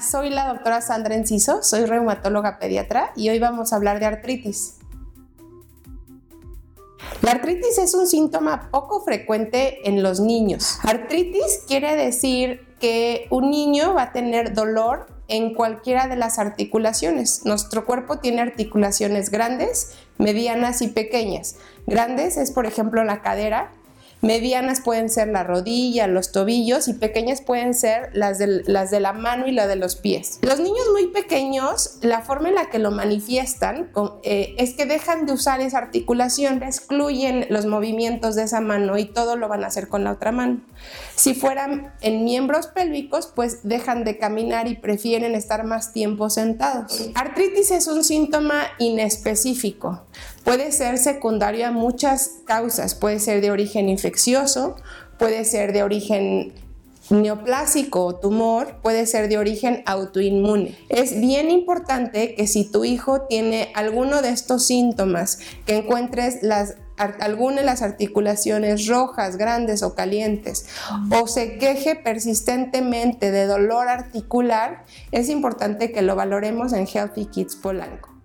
soy la doctora Sandra Enciso, soy reumatóloga pediatra y hoy vamos a hablar de artritis. La artritis es un síntoma poco frecuente en los niños. Artritis quiere decir que un niño va a tener dolor en cualquiera de las articulaciones. Nuestro cuerpo tiene articulaciones grandes, medianas y pequeñas. Grandes es, por ejemplo, la cadera, Medianas pueden ser la rodilla, los tobillos y pequeñas pueden ser las de, la mano y la de los pies. Los niños muy pequeños, la forma en la que lo manifiestan eh, es que dejan de usar esa articulación, excluyen los movimientos de esa mano y todo lo van a hacer con la otra mano. Si fueran en miembros pélvicos, pues dejan de caminar y prefieren estar más tiempo sentados. Artritis es un síntoma inespecífico. Puede ser secundario a muchas causas, puede ser de origen infeccioso, puede ser de origen neoplásico o tumor, puede ser de origen autoinmune. Es bien importante que si tu hijo tiene alguno de estos síntomas, que encuentres las alguna de las articulaciones rojas, grandes o calientes, o se queje persistentemente de dolor articular, es importante que lo valoremos en Healthy Kids Polanco.